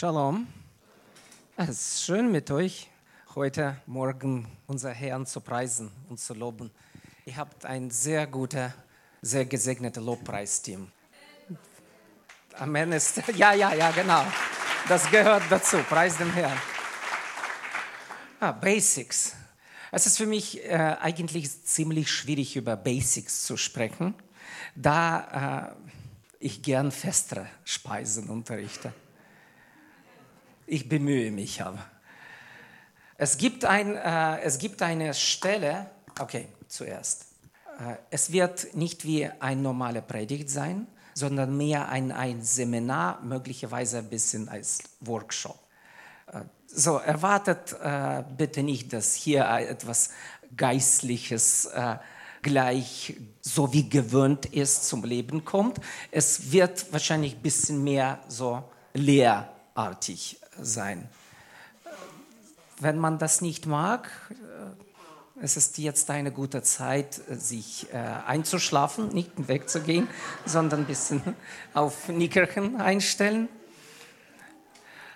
Shalom. Es ist schön mit euch heute Morgen unser Herrn zu preisen und zu loben. Ihr habt ein sehr gutes, sehr gesegnetes Lobpreisteam. Amen ist, ja, ja, ja, genau. Das gehört dazu. Preis dem Herrn. Ah, Basics. Es ist für mich äh, eigentlich ziemlich schwierig, über Basics zu sprechen, da äh, ich gern festere Speisen unterrichte. Ich bemühe mich aber. Es gibt, ein, äh, es gibt eine Stelle, okay, zuerst. Äh, es wird nicht wie eine normale Predigt sein, sondern mehr ein, ein Seminar, möglicherweise ein bisschen als Workshop. Äh, so, erwartet äh, bitte nicht, dass hier etwas Geistliches äh, gleich so wie gewöhnt ist zum Leben kommt. Es wird wahrscheinlich ein bisschen mehr so lehrartig sein. Wenn man das nicht mag, äh, es ist jetzt eine gute Zeit, sich äh, einzuschlafen, nicht wegzugehen, sondern ein bisschen auf Nickerchen einstellen.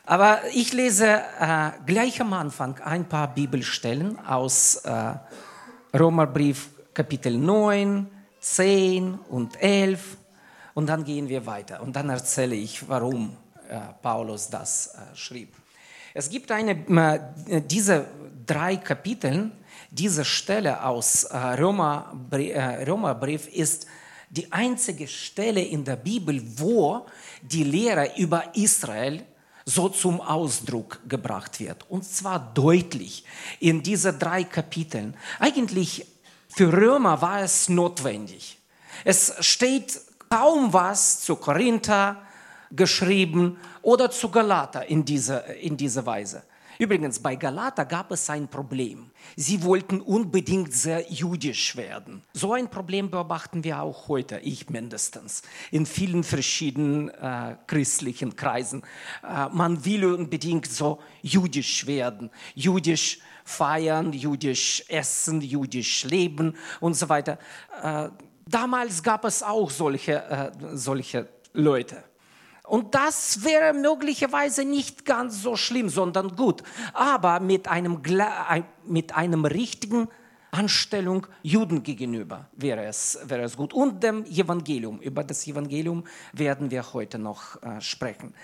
Aber ich lese äh, gleich am Anfang ein paar Bibelstellen aus äh, Romerbrief Kapitel 9, 10 und 11 und dann gehen wir weiter und dann erzähle ich, warum äh, Paulus das äh, schrieb. Es gibt eine, äh, diese drei Kapitel, diese Stelle aus äh, Römerbrief, äh, Römerbrief ist die einzige Stelle in der Bibel, wo die Lehre über Israel so zum Ausdruck gebracht wird. Und zwar deutlich in diese drei Kapiteln. Eigentlich für Römer war es notwendig. Es steht kaum was zu Korinther geschrieben oder zu Galater in dieser, in dieser Weise. Übrigens, bei Galater gab es ein Problem. Sie wollten unbedingt sehr jüdisch werden. So ein Problem beobachten wir auch heute, ich mindestens, in vielen verschiedenen äh, christlichen Kreisen. Äh, man will unbedingt so jüdisch werden, jüdisch feiern, jüdisch essen, jüdisch leben und so weiter. Äh, damals gab es auch solche, äh, solche Leute. Und das wäre möglicherweise nicht ganz so schlimm, sondern gut. Aber mit einem, mit einem richtigen Anstellung Juden gegenüber wäre es, wäre es gut. Und dem Evangelium. Über das Evangelium werden wir heute noch äh, sprechen.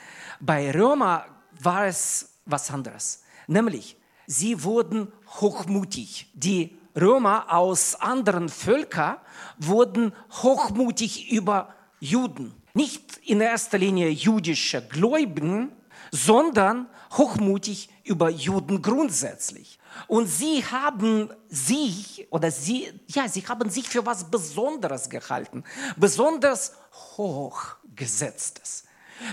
Bei Römer war es was anderes. Nämlich, sie wurden hochmutig. Die Römer aus anderen Völkern wurden hochmutig über Juden. Nicht in erster Linie jüdische Gläubigen, sondern hochmutig über Juden grundsätzlich. Und sie haben sich oder sie ja, sie haben sich für was Besonderes gehalten, besonders hochgesetztes.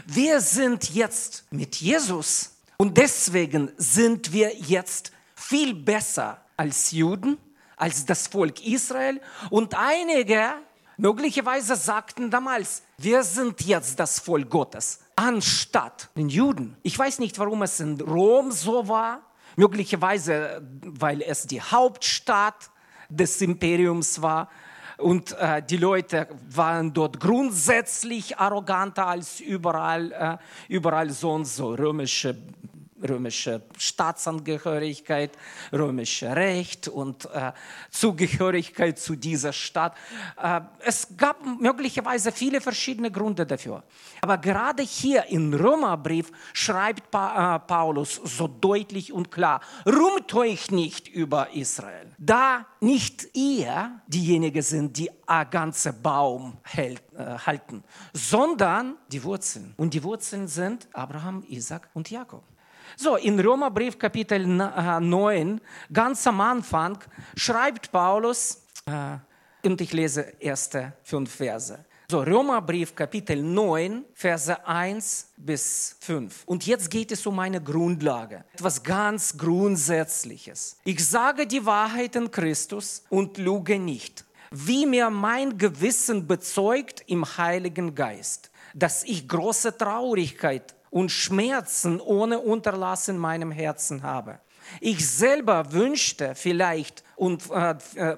Wir sind jetzt mit Jesus und deswegen sind wir jetzt viel besser als Juden, als das Volk Israel. Und einige möglicherweise sagten damals, wir sind jetzt das Volk Gottes, anstatt den Juden. Ich weiß nicht, warum es in Rom so war. Möglicherweise, weil es die Hauptstadt des Imperiums war. Und äh, die Leute waren dort grundsätzlich arroganter als überall, äh, überall sonst, so römische römische Staatsangehörigkeit, römische Recht und äh, Zugehörigkeit zu dieser Stadt. Äh, es gab möglicherweise viele verschiedene Gründe dafür. Aber gerade hier im Römerbrief schreibt pa äh, Paulus so deutlich und klar, ruht euch nicht über Israel, da nicht ihr diejenigen sind, die ein ganzer Baum hält, äh, halten, sondern die Wurzeln. Und die Wurzeln sind Abraham, Isaac und Jakob. So, in Römerbrief Kapitel 9, äh, ganz am Anfang, schreibt Paulus, äh, und ich lese erste fünf Verse. So, Römerbrief Kapitel 9, Verse 1 bis 5. Und jetzt geht es um eine Grundlage, etwas ganz Grundsätzliches. Ich sage die Wahrheit in Christus und lüge nicht, wie mir mein Gewissen bezeugt im Heiligen Geist, dass ich große Traurigkeit und Schmerzen ohne Unterlass in meinem Herzen habe. Ich selber wünschte vielleicht und äh, äh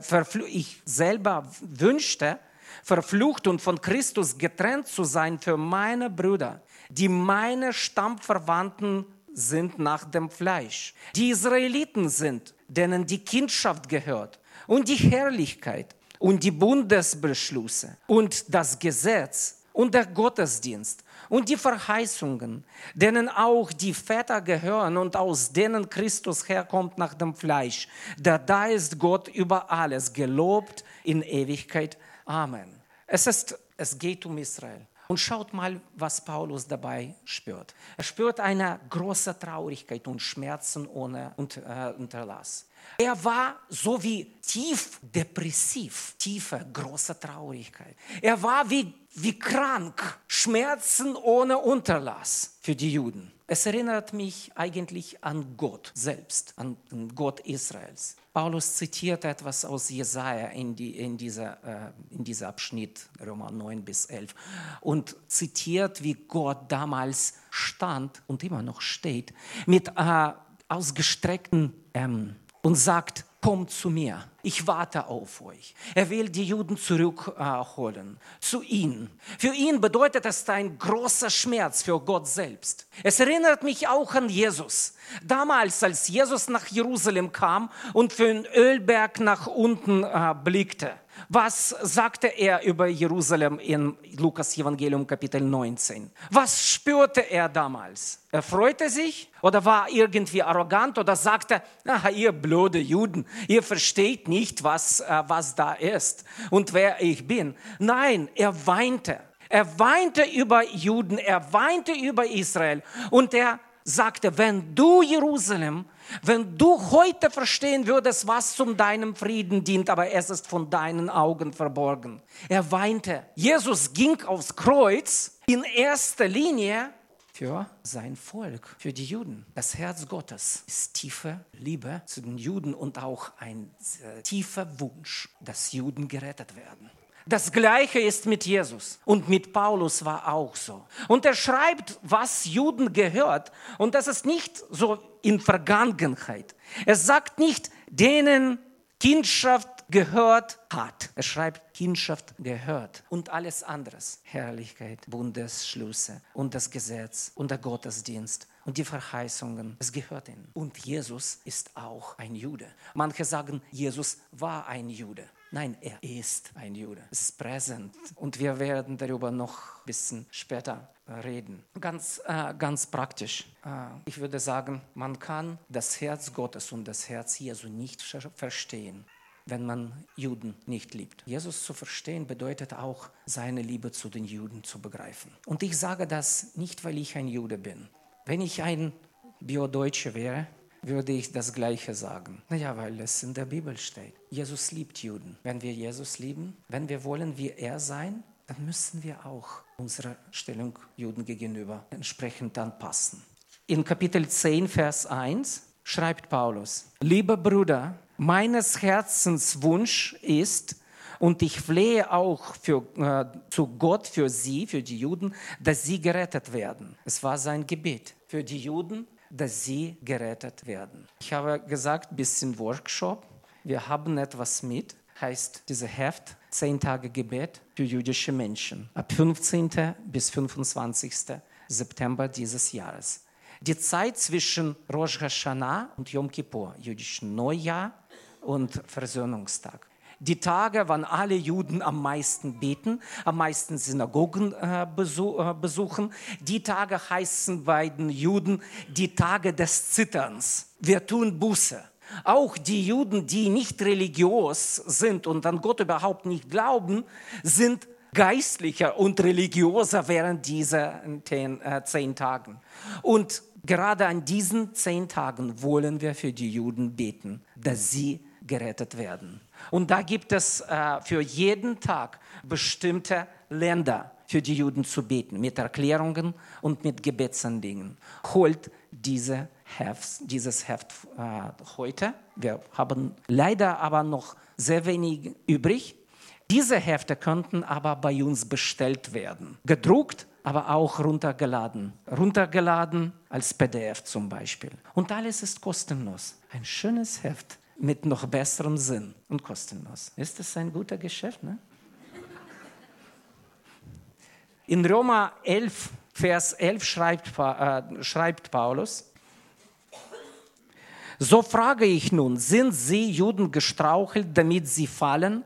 ich selber wünschte, verflucht und von Christus getrennt zu sein für meine Brüder, die meine Stammverwandten sind nach dem Fleisch, die Israeliten sind, denen die Kindschaft gehört und die Herrlichkeit und die Bundesbeschlüsse und das Gesetz und der Gottesdienst und die Verheißungen, denen auch die Väter gehören und aus denen Christus herkommt nach dem Fleisch. Da da ist Gott über alles gelobt in Ewigkeit. Amen. Es, ist, es geht um Israel. Und schaut mal, was Paulus dabei spürt. Er spürt eine große Traurigkeit und Schmerzen ohne äh, Unterlass. Er war so wie tief depressiv, tiefe, große Traurigkeit. Er war wie, wie krank, Schmerzen ohne Unterlass für die Juden. Es erinnert mich eigentlich an Gott selbst, an Gott Israels. Paulus zitiert etwas aus Jesaja in, die, in, dieser, äh, in dieser Abschnitt, Römer 9 bis 11, und zitiert, wie Gott damals stand und immer noch steht, mit äh, ausgestreckten Armen und sagt, kommt zu mir, ich warte auf euch. Er will die Juden zurückholen, zu ihm. Für ihn bedeutet es ein großer Schmerz für Gott selbst. Es erinnert mich auch an Jesus. Damals, als Jesus nach Jerusalem kam und für den Ölberg nach unten äh, blickte was sagte er über Jerusalem in Lukas Evangelium Kapitel 19? Was spürte er damals? Er freute sich oder war irgendwie arrogant oder sagte, aha, ihr blöde Juden, ihr versteht nicht, was, äh, was da ist und wer ich bin. Nein, er weinte. Er weinte über Juden, er weinte über Israel und er sagte, wenn du Jerusalem wenn du heute verstehen würdest, was zum deinem Frieden dient, aber es ist von deinen Augen verborgen. Er weinte. Jesus ging aufs Kreuz in erster Linie für sein Volk, für die Juden. Das Herz Gottes ist tiefe Liebe zu den Juden und auch ein äh, tiefer Wunsch, dass Juden gerettet werden. Das gleiche ist mit Jesus und mit Paulus war auch so. Und er schreibt, was Juden gehört. Und das ist nicht so in Vergangenheit. Er sagt nicht, denen Kindschaft gehört hat. Er schreibt, Kindschaft gehört und alles anderes. Herrlichkeit, Bundesschlüsse und das Gesetz und der Gottesdienst und die Verheißungen. Es gehört ihnen. Und Jesus ist auch ein Jude. Manche sagen, Jesus war ein Jude. Nein, er ist ein Jude. Es ist präsent. Und wir werden darüber noch ein bisschen später reden. Ganz, äh, ganz praktisch. Äh, ich würde sagen, man kann das Herz Gottes und das Herz Jesu nicht verstehen, wenn man Juden nicht liebt. Jesus zu verstehen bedeutet auch, seine Liebe zu den Juden zu begreifen. Und ich sage das nicht, weil ich ein Jude bin. Wenn ich ein Biodeutscher wäre, würde ich das Gleiche sagen. Naja, weil es in der Bibel steht. Jesus liebt Juden. Wenn wir Jesus lieben, wenn wir wollen wie er sein, dann müssen wir auch unsere Stellung Juden gegenüber entsprechend anpassen. In Kapitel 10, Vers 1 schreibt Paulus, lieber Bruder, meines Herzens Wunsch ist, und ich flehe auch für, äh, zu Gott für sie, für die Juden, dass sie gerettet werden. Es war sein Gebet für die Juden, dass sie gerettet werden. Ich habe gesagt, bisschen Workshop. Wir haben etwas mit, heißt diese Heft, 10 Tage Gebet für jüdische Menschen, ab 15. bis 25. September dieses Jahres. Die Zeit zwischen Rosh Hashanah und Yom Kippur, jüdischen Neujahr und Versöhnungstag die Tage, wann alle Juden am meisten beten, am meisten Synagogen äh, äh, besuchen. Die Tage heißen bei den Juden die Tage des Zitterns. Wir tun Buße. Auch die Juden, die nicht religiös sind und an Gott überhaupt nicht glauben, sind geistlicher und religiöser während dieser zehn, äh, zehn Tagen. Und gerade an diesen zehn Tagen wollen wir für die Juden beten, dass sie gerettet werden. Und da gibt es äh, für jeden Tag bestimmte Länder für die Juden zu beten, mit Erklärungen und mit Gebetsanliegen. Holt diese Heft, dieses Heft äh, heute. Wir haben leider aber noch sehr wenig übrig. Diese Hefte könnten aber bei uns bestellt werden. Gedruckt, aber auch runtergeladen. Runtergeladen als PDF zum Beispiel. Und alles ist kostenlos. Ein schönes Heft mit noch besserem Sinn und kostenlos. Ist das ein guter Geschäft? Ne? In Römer 11, Vers 11 schreibt, äh, schreibt Paulus, so frage ich nun, sind sie Juden gestrauchelt, damit sie fallen?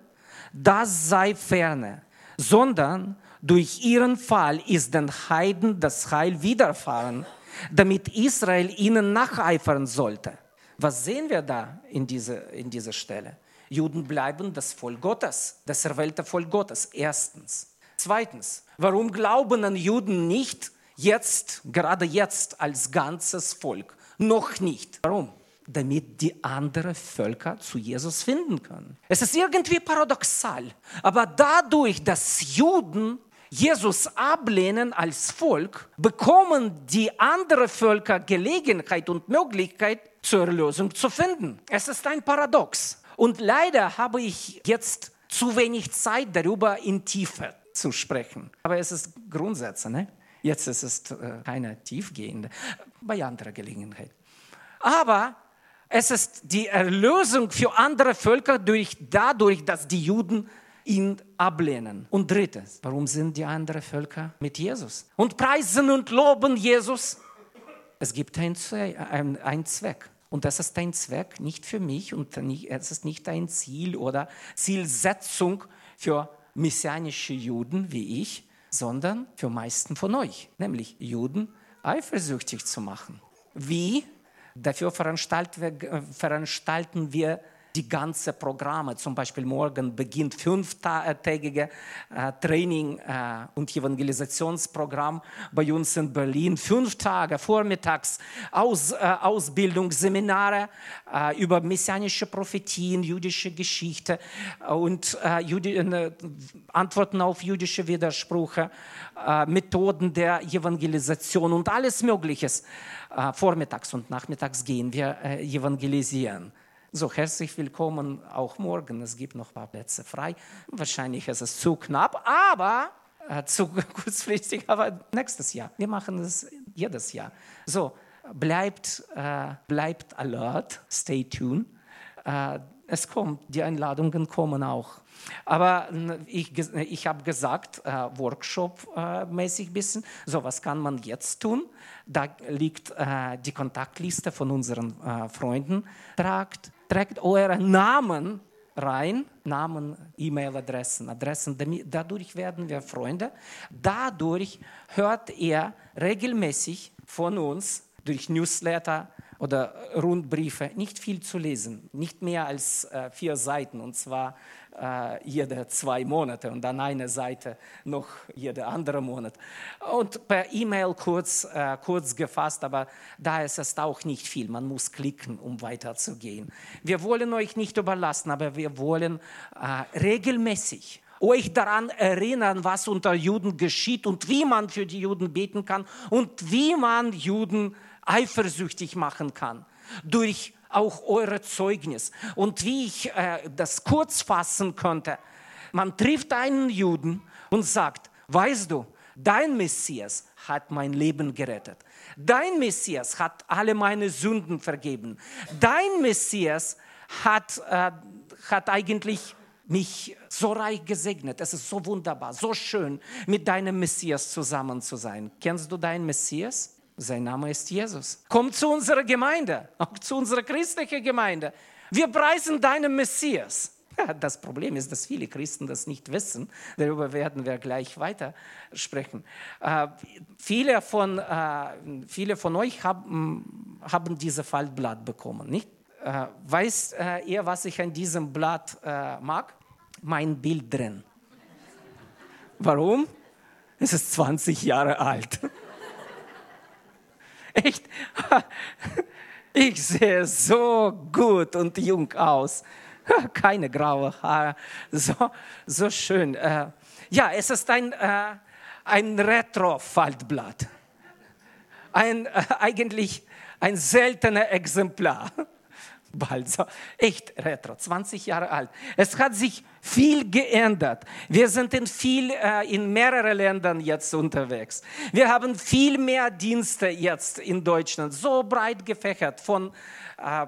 Das sei ferne, sondern durch ihren Fall ist den Heiden das Heil widerfahren, damit Israel ihnen nacheifern sollte. Was sehen wir da in dieser, in dieser Stelle? Juden bleiben das Volk Gottes, das erwählte Volk Gottes, erstens. Zweitens, warum glauben an Juden nicht jetzt, gerade jetzt als ganzes Volk? Noch nicht. Warum? Damit die anderen Völker zu Jesus finden können. Es ist irgendwie paradoxal, aber dadurch, dass Juden Jesus ablehnen als Volk, bekommen die anderen Völker Gelegenheit und Möglichkeit zur Erlösung zu finden. Es ist ein Paradox. Und leider habe ich jetzt zu wenig Zeit darüber in Tiefe zu sprechen. Aber es ist Grundsätze. Ne? Jetzt ist es äh, keine tiefgehende, bei anderer Gelegenheit. Aber es ist die Erlösung für andere Völker durch, dadurch, dass die Juden ihn ablehnen. Und drittens, warum sind die anderen Völker mit Jesus? Und preisen und loben Jesus. Es gibt einen Zweck. Und das ist ein Zweck nicht für mich und es ist nicht ein Ziel oder Zielsetzung für messianische Juden wie ich, sondern für meisten von euch, nämlich Juden eifersüchtig zu machen. Wie? Dafür veranstalten wir die ganzen Programme. Zum Beispiel morgen beginnt fünftägige äh, Training äh, und Evangelisationsprogramm bei uns in Berlin. Fünf Tage vormittags Aus, äh, Ausbildung, Seminare über messianische Prophetien, jüdische Geschichte und äh, Antworten auf jüdische Widersprüche, Methoden der Evangelisation und alles Mögliche. vormittags und nachmittags gehen wir evangelisieren. So, herzlich willkommen auch morgen. Es gibt noch ein paar Plätze frei. Wahrscheinlich ist es zu knapp, aber äh, zu kurzfristig, aber nächstes Jahr. Wir machen es jedes Jahr. So, bleibt, äh, bleibt alert, stay tuned. Äh, es kommt, die Einladungen kommen auch. Aber ich, ich habe gesagt, äh, Workshop-mäßig ein bisschen, so was kann man jetzt tun? Da liegt äh, die Kontaktliste von unseren äh, Freunden. Tragt trägt eure Namen rein, Namen, E-Mail-Adressen, Adressen. Dadurch werden wir Freunde. Dadurch hört ihr regelmäßig von uns durch Newsletter oder Rundbriefe nicht viel zu lesen, nicht mehr als äh, vier Seiten und zwar äh, jede zwei Monate und dann eine Seite noch jede andere Monat. Und per E-Mail kurz, äh, kurz gefasst, aber da ist es auch nicht viel. Man muss klicken, um weiterzugehen. Wir wollen euch nicht überlassen, aber wir wollen äh, regelmäßig euch daran erinnern, was unter Juden geschieht und wie man für die Juden beten kann und wie man Juden eifersüchtig machen kann. Durch auch eure Zeugnis. Und wie ich äh, das kurz fassen könnte, man trifft einen Juden und sagt, weißt du, dein Messias hat mein Leben gerettet. Dein Messias hat alle meine Sünden vergeben. Dein Messias hat, äh, hat eigentlich mich so reich gesegnet. Es ist so wunderbar, so schön, mit deinem Messias zusammen zu sein. Kennst du deinen Messias? Sein Name ist Jesus. Komm zu unserer Gemeinde, auch zu unserer christlichen Gemeinde. Wir preisen deinen Messias. Ja, das Problem ist, dass viele Christen das nicht wissen. Darüber werden wir gleich weiter sprechen. Äh, viele, von, äh, viele von euch haben, haben dieses Faltblatt bekommen, nicht? Äh, weißt äh, ihr, was ich an diesem Blatt äh, mag? Mein Bild drin. Warum? Es ist 20 Jahre alt. Echt? Ich sehe so gut und jung aus. Keine graue Haare. So, so schön. Äh, ja, es ist ein, äh, ein Retro-Faltblatt. Ein, äh, eigentlich ein seltener Exemplar. Bald so. Echt retro, 20 Jahre alt. Es hat sich viel geändert. Wir sind in, viel, äh, in mehreren Ländern jetzt unterwegs. Wir haben viel mehr Dienste jetzt in Deutschland, so breit gefächert von, äh,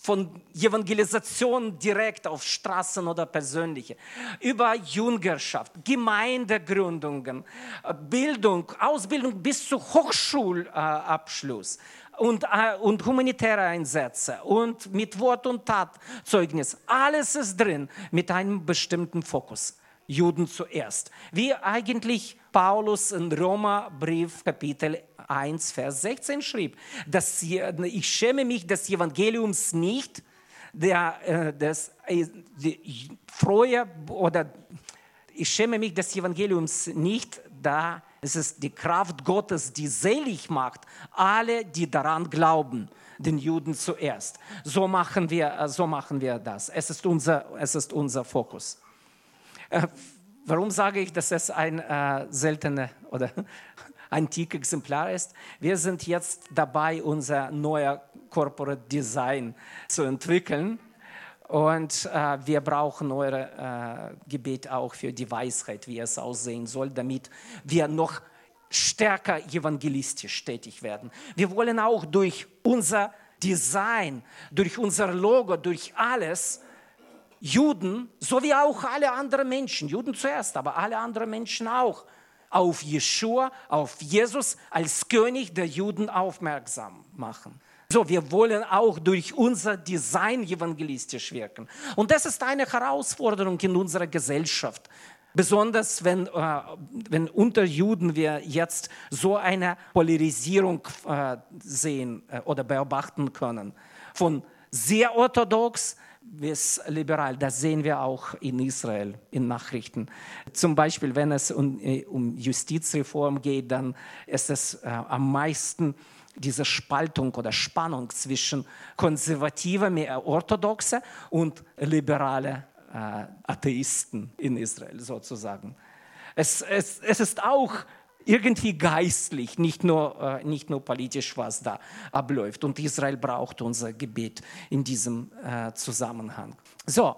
von Evangelisation direkt auf Straßen oder persönliche, über Jüngerschaft, Gemeindegründungen, äh, Bildung, Ausbildung bis zu Hochschulabschluss äh, und humanitäre Einsätze und mit Wort und Tat Zeugnis. Alles ist drin mit einem bestimmten Fokus. Juden zuerst. Wie eigentlich Paulus in Roma Brief Kapitel 1, Vers 16 schrieb, dass ich schäme mich des Evangeliums nicht, der, äh, des, äh, die, frohe oder ich schäme mich des Evangeliums nicht, da es ist die Kraft Gottes, die selig macht, alle, die daran glauben, den Juden zuerst. So machen wir, äh, so machen wir das. Es ist unser, es ist unser Fokus. Äh, warum sage ich, dass es ein äh, seltener oder antike Exemplar ist? Wir sind jetzt dabei, unser neuer Corporate Design zu entwickeln. Und äh, wir brauchen eure äh, Gebet auch für die Weisheit, wie es aussehen soll, damit wir noch stärker evangelistisch tätig werden. Wir wollen auch durch unser Design, durch unser Logo, durch alles Juden, so wie auch alle anderen Menschen, Juden zuerst, aber alle anderen Menschen auch, auf Jeshua, auf Jesus als König der Juden aufmerksam machen. So, wir wollen auch durch unser Design evangelistisch wirken. Und das ist eine Herausforderung in unserer Gesellschaft. Besonders wenn, äh, wenn unter Juden wir jetzt so eine Polarisierung äh, sehen äh, oder beobachten können. Von sehr orthodox bis liberal. Das sehen wir auch in Israel in Nachrichten. Zum Beispiel, wenn es um, äh, um Justizreform geht, dann ist es äh, am meisten diese Spaltung oder Spannung zwischen konservativer, mehr orthodoxe und liberale äh, Atheisten in Israel sozusagen. Es, es, es ist auch irgendwie geistlich, nicht nur, äh, nicht nur politisch, was da abläuft. Und Israel braucht unser Gebet in diesem äh, Zusammenhang. So,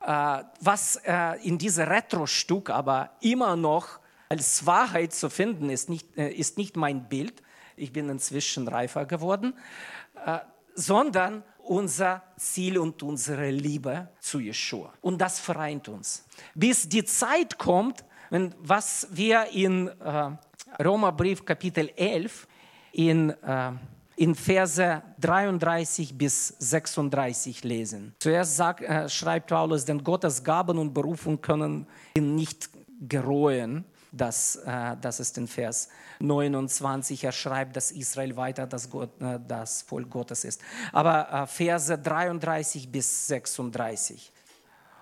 äh, was äh, in diesem Retro-Stück aber immer noch als Wahrheit zu finden ist, nicht, äh, ist nicht mein Bild, ich bin inzwischen reifer geworden, äh, sondern unser Ziel und unsere Liebe zu Yeshua. Und das vereint uns. Bis die Zeit kommt, wenn, was wir in äh, Römerbrief Kapitel 11 in, äh, in Verse 33 bis 36 lesen. Zuerst sagt, äh, schreibt Paulus, denn Gottes Gaben und Berufung können ihn nicht gereuen. Das, äh, das ist in Vers 29. Er schreibt, dass Israel weiter das, Gott, äh, das Volk Gottes ist. Aber äh, Verse 33 bis 36.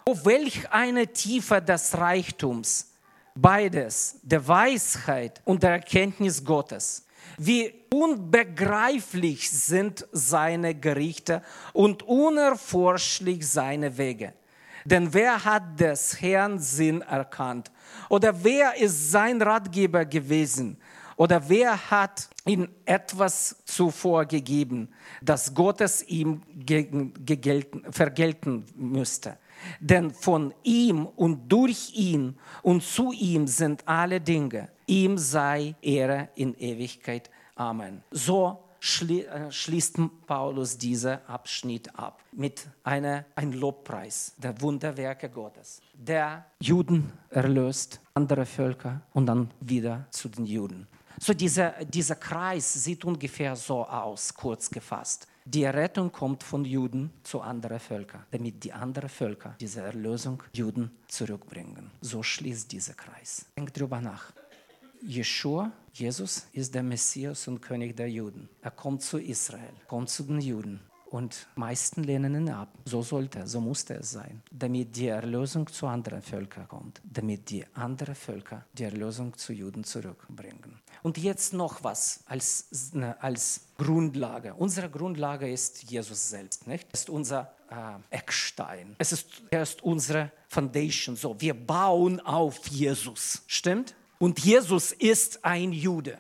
Oh, welch eine Tiefe des Reichtums, beides, der Weisheit und der Erkenntnis Gottes. Wie unbegreiflich sind seine Gerichte und unerforschlich seine Wege. Denn wer hat des Herrn Sinn erkannt? Oder wer ist sein Ratgeber gewesen? Oder wer hat ihm etwas zuvor gegeben, das Gottes ihm vergelten müsste? Denn von ihm und durch ihn und zu ihm sind alle Dinge. Ihm sei Ehre in Ewigkeit. Amen. So schließt Paulus diesen Abschnitt ab mit einer, einem Lobpreis der Wunderwerke Gottes, der Juden erlöst, andere Völker und dann wieder zu den Juden. So dieser, dieser Kreis sieht ungefähr so aus, kurz gefasst. Die Errettung kommt von Juden zu anderen Völkern, damit die anderen Völker diese Erlösung Juden zurückbringen. So schließt dieser Kreis. Denk drüber nach. Jeshua, Jesus, ist der Messias und König der Juden. Er kommt zu Israel, kommt zu den Juden. Und meisten lehnen ihn ab. So sollte, so musste es sein, damit die Erlösung zu anderen Völkern kommt, damit die anderen Völker die Erlösung zu Juden zurückbringen. Und jetzt noch was als, ne, als Grundlage. Unsere Grundlage ist Jesus selbst, nicht? ist unser äh, Eckstein. Es ist, er ist unsere Foundation. So, wir bauen auf Jesus, stimmt? Und Jesus ist ein Jude.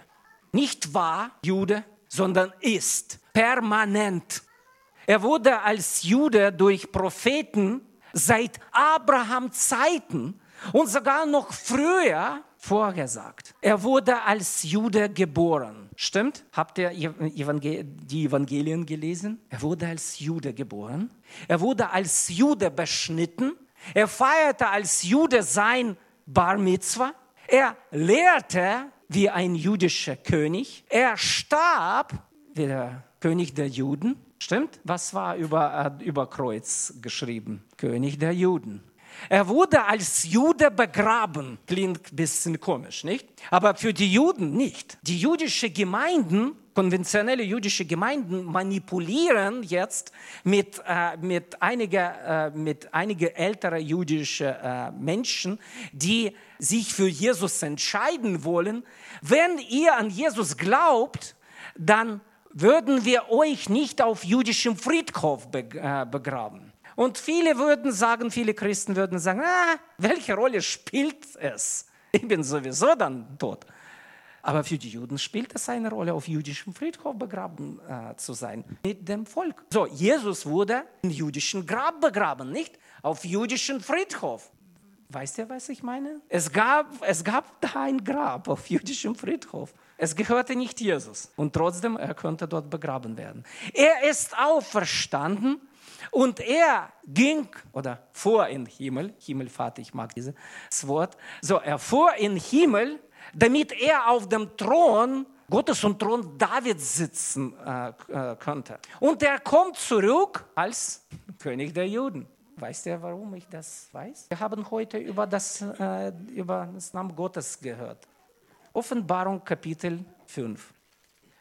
Nicht wahr Jude, sondern ist permanent. Er wurde als Jude durch Propheten seit Abraham Zeiten und sogar noch früher vorgesagt. Er wurde als Jude geboren. Stimmt? Habt ihr die Evangelien gelesen? Er wurde als Jude geboren. Er wurde als Jude beschnitten. Er feierte als Jude sein Bar Mitzvah. Er lehrte wie ein jüdischer König. Er starb wie der König der Juden. Stimmt? Was war über, äh, über Kreuz geschrieben? König der Juden. Er wurde als Jude begraben. Klingt ein bisschen komisch, nicht? Aber für die Juden nicht. Die jüdischen Gemeinden, konventionelle jüdische Gemeinden, manipulieren jetzt mit, äh, mit einigen äh, mit einige ältere jüdische äh, Menschen, die sich für Jesus entscheiden wollen. Wenn ihr an Jesus glaubt, dann würden wir euch nicht auf jüdischem Friedhof äh, begraben. Und viele würden sagen, viele Christen würden sagen, ah, welche Rolle spielt es? Ich bin sowieso dann tot. Aber für die Juden spielt es eine Rolle, auf jüdischem Friedhof begraben äh, zu sein, mit dem Volk. So, Jesus wurde im jüdischen Grab begraben, nicht auf jüdischen Friedhof. Weißt ihr, was ich meine? Es gab, es gab da ein Grab auf jüdischem Friedhof. Es gehörte nicht Jesus. Und trotzdem, er konnte dort begraben werden. Er ist auferstanden und er ging oder fuhr in den Himmel, Himmelfahrt, ich mag dieses Wort, so er fuhr in den Himmel, damit er auf dem Thron Gottes und Thron Davids sitzen äh, äh, konnte. Und er kommt zurück als König der Juden. Weißt du, warum ich das weiß? Wir haben heute über das, äh, über das Namen Gottes gehört. Offenbarung Kapitel 5.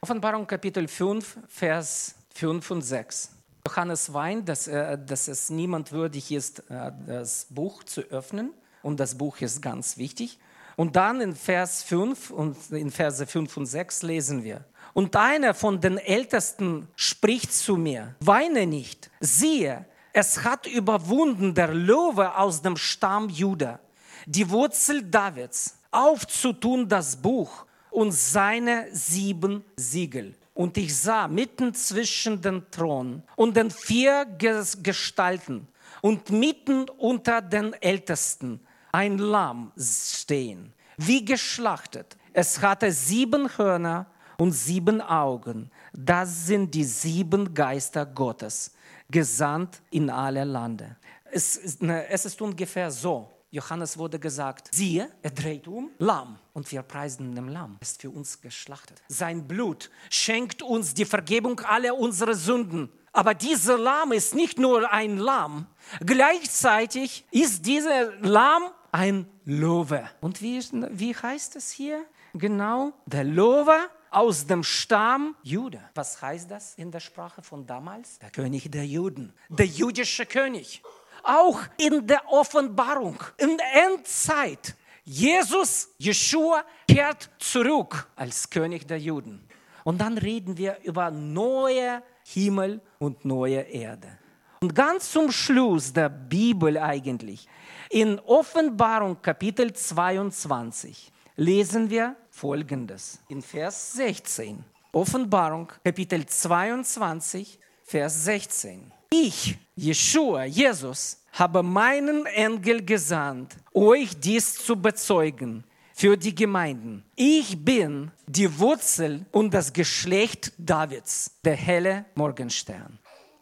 Offenbarung Kapitel 5, Vers 5 und 6. Johannes weint, dass, äh, dass es niemand würdig ist, äh, das Buch zu öffnen. Und das Buch ist ganz wichtig. Und dann in Vers 5 und in Verse 5 und 6 lesen wir. Und einer von den Ältesten spricht zu mir, weine nicht, siehe, es hat überwunden der Löwe aus dem Stamm Juda, die Wurzel Davids, aufzutun das Buch und seine sieben Siegel. Und ich sah mitten zwischen den Thron und den vier Gestalten und mitten unter den Ältesten ein Lamm stehen, wie geschlachtet. Es hatte sieben Hörner und sieben Augen. Das sind die sieben Geister Gottes, gesandt in alle Lande. Es ist, es ist ungefähr so. Johannes wurde gesagt, siehe, er dreht um, Lamm. Und wir preisen dem Lamm, ist für uns geschlachtet. Sein Blut schenkt uns die Vergebung aller unserer Sünden. Aber dieser Lamm ist nicht nur ein Lamm, gleichzeitig ist dieser Lamm ein Löwe. Und wie, wie heißt es hier? Genau, der Löwe aus dem Stamm Jude. Was heißt das in der Sprache von damals? Der König der Juden, der jüdische König auch in der Offenbarung, in der Endzeit. Jesus, Jeshua, kehrt zurück als König der Juden. Und dann reden wir über neue Himmel und neue Erde. Und ganz zum Schluss der Bibel eigentlich, in Offenbarung Kapitel 22, lesen wir Folgendes in Vers 16. Offenbarung Kapitel 22, Vers 16. Ich, Jeshua, Jesus, habe meinen Engel gesandt, euch dies zu bezeugen für die Gemeinden. Ich bin die Wurzel und das Geschlecht Davids, der helle Morgenstern.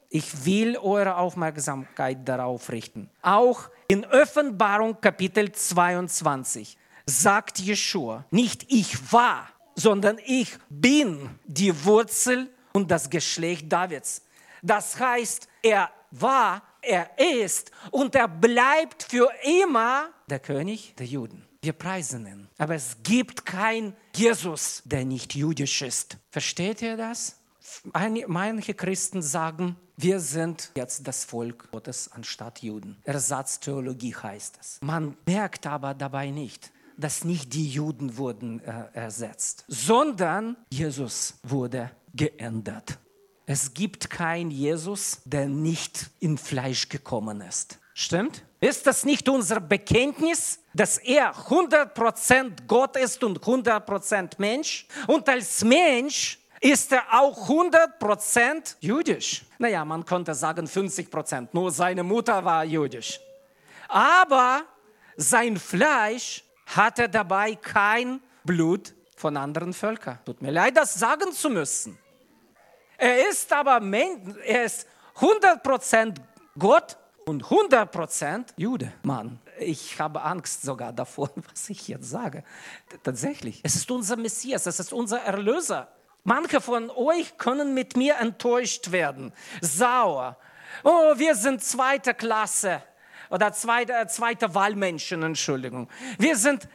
Ich will eure Aufmerksamkeit darauf richten. Auch in Offenbarung Kapitel 22 sagt Jeshua, nicht ich war, sondern ich bin die Wurzel und das Geschlecht Davids. Das heißt, er war, er ist und er bleibt für immer der König der Juden. Wir preisen ihn. Aber es gibt kein Jesus, der nicht jüdisch ist. Versteht ihr das? Manche Christen sagen, wir sind jetzt das Volk Gottes anstatt Juden. Ersatztheologie heißt es. Man merkt aber dabei nicht, dass nicht die Juden wurden äh, ersetzt, sondern Jesus wurde geändert. Es gibt keinen Jesus, der nicht in Fleisch gekommen ist. Stimmt? Ist das nicht unser Bekenntnis, dass er 100% Gott ist und 100% Mensch? Und als Mensch ist er auch 100% jüdisch. Naja, man konnte sagen 50%, nur seine Mutter war jüdisch. Aber sein Fleisch hatte dabei kein Blut von anderen Völkern. Tut mir leid, das sagen zu müssen. Er ist aber er ist 100% Gott und 100% Jude. Mann, ich habe Angst sogar davor, was ich jetzt sage. Tatsächlich, es ist unser Messias, es ist unser Erlöser. Manche von euch können mit mir enttäuscht werden, sauer. Oh, wir sind zweite Klasse oder zweite, äh, zweite Wahlmenschen, Entschuldigung. Wir sind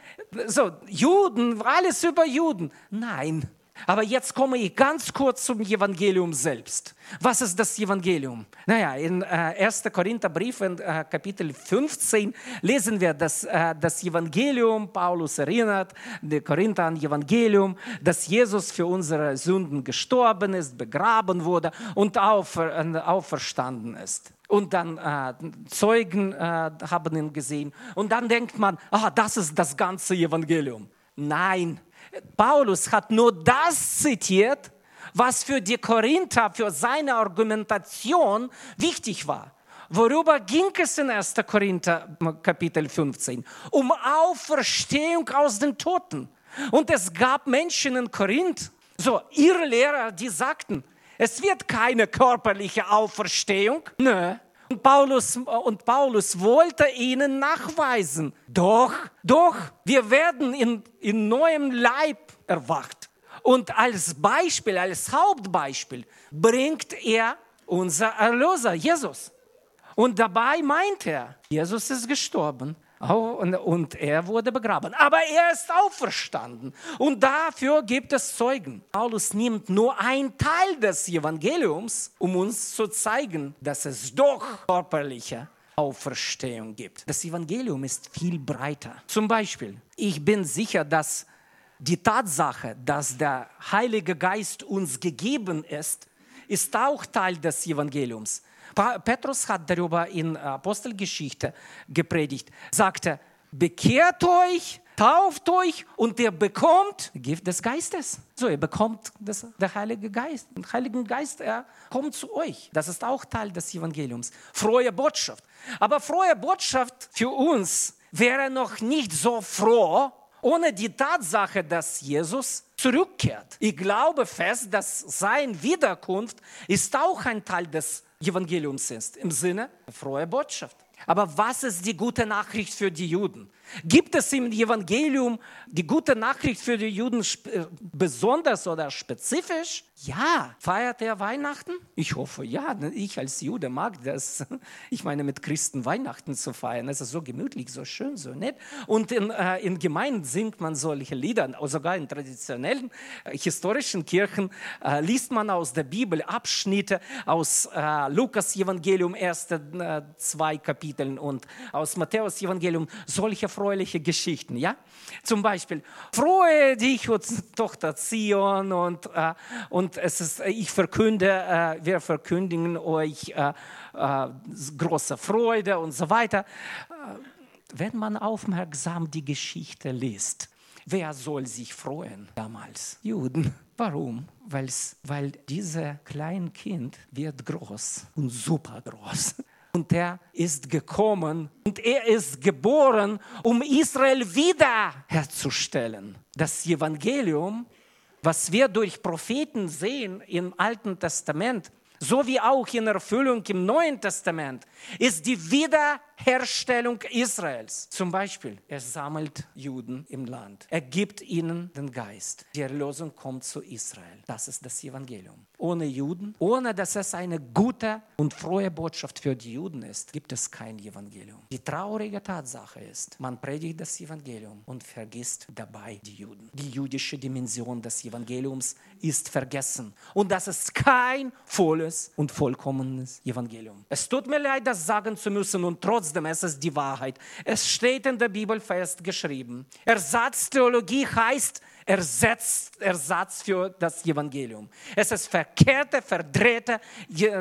so Juden, alles über Juden. Nein, aber jetzt komme ich ganz kurz zum Evangelium selbst. Was ist das Evangelium? Naja, in äh, 1. Korintherbrief, in, äh, Kapitel 15, lesen wir, dass äh, das Evangelium, Paulus erinnert, die Korinther an Evangelium, dass Jesus für unsere Sünden gestorben ist, begraben wurde und aufer, äh, auferstanden ist. Und dann äh, Zeugen äh, haben ihn gesehen. Und dann denkt man, ah, das ist das ganze Evangelium. Nein, Paulus hat nur das zitiert, was für die Korinther, für seine Argumentation wichtig war. Worüber ging es in 1. Korinther Kapitel 15? Um Auferstehung aus den Toten. Und es gab Menschen in Korinth, so ihre Lehrer, die sagten, es wird keine körperliche Auferstehung. Nö, und Paulus, und Paulus wollte ihnen nachweisen, doch, doch, wir werden in, in neuem Leib erwacht. Und als Beispiel, als Hauptbeispiel bringt er unser Erlöser, Jesus. Und dabei meint er, Jesus ist gestorben und er wurde begraben. Aber er ist auferstanden. Und dafür gibt es Zeugen. Paulus nimmt nur einen Teil des Evangeliums, um uns zu zeigen, dass es doch körperliche Auferstehung gibt. Das Evangelium ist viel breiter. Zum Beispiel, ich bin sicher, dass die Tatsache, dass der Heilige Geist uns gegeben ist, ist auch Teil des Evangeliums. Petrus hat darüber in Apostelgeschichte gepredigt, sagte, bekehrt euch, tauft euch und ihr bekommt Gift des Geistes. So, ihr bekommt das, der Heilige Geist. Den Heiligen Geist, er kommt zu euch. Das ist auch Teil des Evangeliums. Frohe Botschaft. Aber frohe Botschaft für uns wäre noch nicht so froh, ohne die Tatsache, dass Jesus zurückkehrt. Ich glaube fest, dass sein Wiederkunft ist auch ein Teil des Evangeliums ist, im Sinne frohe Botschaft. Aber was ist die gute Nachricht für die Juden? Gibt es im Evangelium die gute Nachricht für die Juden äh, besonders oder spezifisch? Ja. Feiert er Weihnachten? Ich hoffe ja. Ich als Jude mag das. Ich meine, mit Christen Weihnachten zu feiern. Es ist so gemütlich, so schön, so nett. Und in, äh, in Gemeinden singt man solche Lieder. Sogar in traditionellen äh, historischen Kirchen äh, liest man aus der Bibel Abschnitte aus äh, Lukas Evangelium, erste äh, zwei Kapiteln und aus Matthäus Evangelium solche erfreuliche Geschichten, ja? Zum Beispiel, freue dich, Tochter Zion, und, äh, und es ist, ich verkünde, äh, wir verkündigen euch äh, äh große Freude und so weiter. Äh, wenn man aufmerksam die Geschichte liest, wer soll sich freuen damals? Juden. Warum? Weil's, weil dieses kleine Kind wird groß und super groß und er ist gekommen und er ist geboren, um Israel wiederherzustellen. Das Evangelium, was wir durch Propheten sehen im Alten Testament, so wie auch in Erfüllung im Neuen Testament, ist die Wiederherstellung Israels. Zum Beispiel, er sammelt Juden im Land. Er gibt ihnen den Geist. Die Erlösung kommt zu Israel. Das ist das Evangelium. Ohne Juden, ohne dass es eine gute und frohe Botschaft für die Juden ist, gibt es kein Evangelium. Die traurige Tatsache ist, man predigt das Evangelium und vergisst dabei die Juden. Die jüdische Dimension des Evangeliums ist vergessen. Und das ist kein volles und vollkommenes Evangelium. Es tut mir leid, das sagen zu müssen und trotzdem es ist die Wahrheit. Es steht in der Bibel festgeschrieben. Ersatztheologie heißt, Ersetzt, Ersatz für das Evangelium. Es ist verkehrte, verdrehte,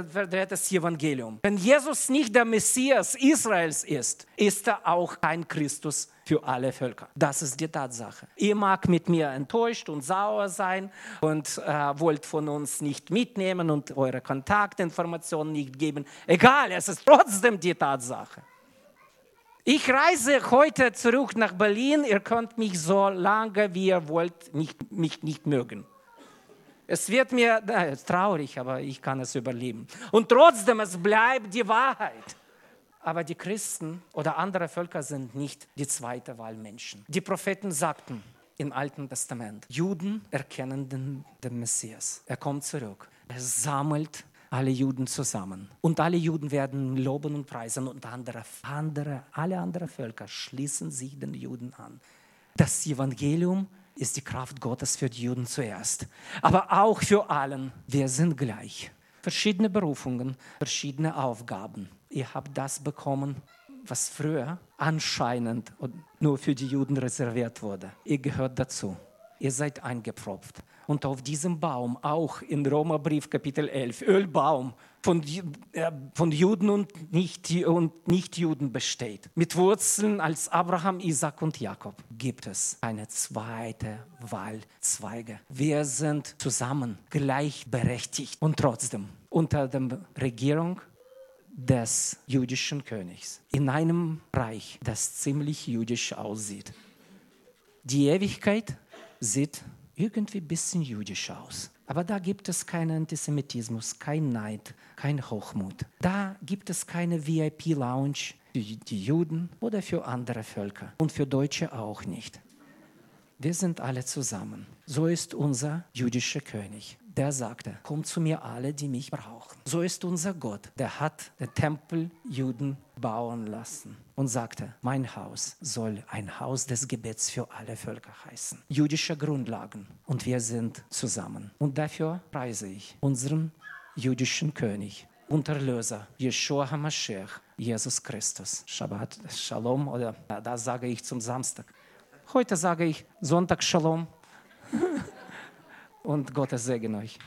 verdrehtes Evangelium. Wenn Jesus nicht der Messias Israels ist, ist er auch kein Christus für alle Völker. Das ist die Tatsache. Ihr mag mit mir enttäuscht und sauer sein und äh, wollt von uns nicht mitnehmen und eure Kontaktinformationen nicht geben. Egal, es ist trotzdem die Tatsache. Ich reise heute zurück nach Berlin. Ihr könnt mich so lange, wie ihr wollt, nicht, mich nicht mögen. Es wird mir äh, traurig, aber ich kann es überleben. Und trotzdem, es bleibt die Wahrheit. Aber die Christen oder andere Völker sind nicht die zweite Wahl Menschen. Die Propheten sagten im Alten Testament, Juden erkennen den, den Messias. Er kommt zurück. Er sammelt alle Juden zusammen. Und alle Juden werden loben und preisen und andere, andere, alle anderen Völker schließen sich den Juden an. Das Evangelium ist die Kraft Gottes für die Juden zuerst, aber auch für allen. Wir sind gleich. Verschiedene Berufungen, verschiedene Aufgaben ihr habt das bekommen, was früher anscheinend nur für die Juden reserviert wurde. Ihr gehört dazu. Ihr seid eingepfropft. Und auf diesem Baum, auch in Römerbrief Kapitel 11, Ölbaum von, äh, von Juden und Nicht-Juden und nicht besteht, mit Wurzeln als Abraham, Isaac und Jakob, gibt es eine zweite Wahlzweige. Wir sind zusammen gleichberechtigt und trotzdem unter der Regierung des jüdischen Königs in einem Reich, das ziemlich jüdisch aussieht. Die Ewigkeit sieht irgendwie ein bisschen jüdisch aus. Aber da gibt es keinen Antisemitismus, kein Neid, kein Hochmut. Da gibt es keine VIP-Lounge für die Juden oder für andere Völker und für Deutsche auch nicht. Wir sind alle zusammen. So ist unser jüdischer König der sagte, kommt zu mir alle, die mich brauchen. So ist unser Gott. Der hat den Tempel Juden bauen lassen und sagte, mein Haus soll ein Haus des Gebets für alle Völker heißen. Jüdische Grundlagen. Und wir sind zusammen. Und dafür preise ich unseren jüdischen König und Erlöser, Yeshua HaMashiach, Jesus Christus. Shabbat Shalom oder das sage ich zum Samstag. Heute sage ich Sonntag Shalom. und Gottes Segen euch.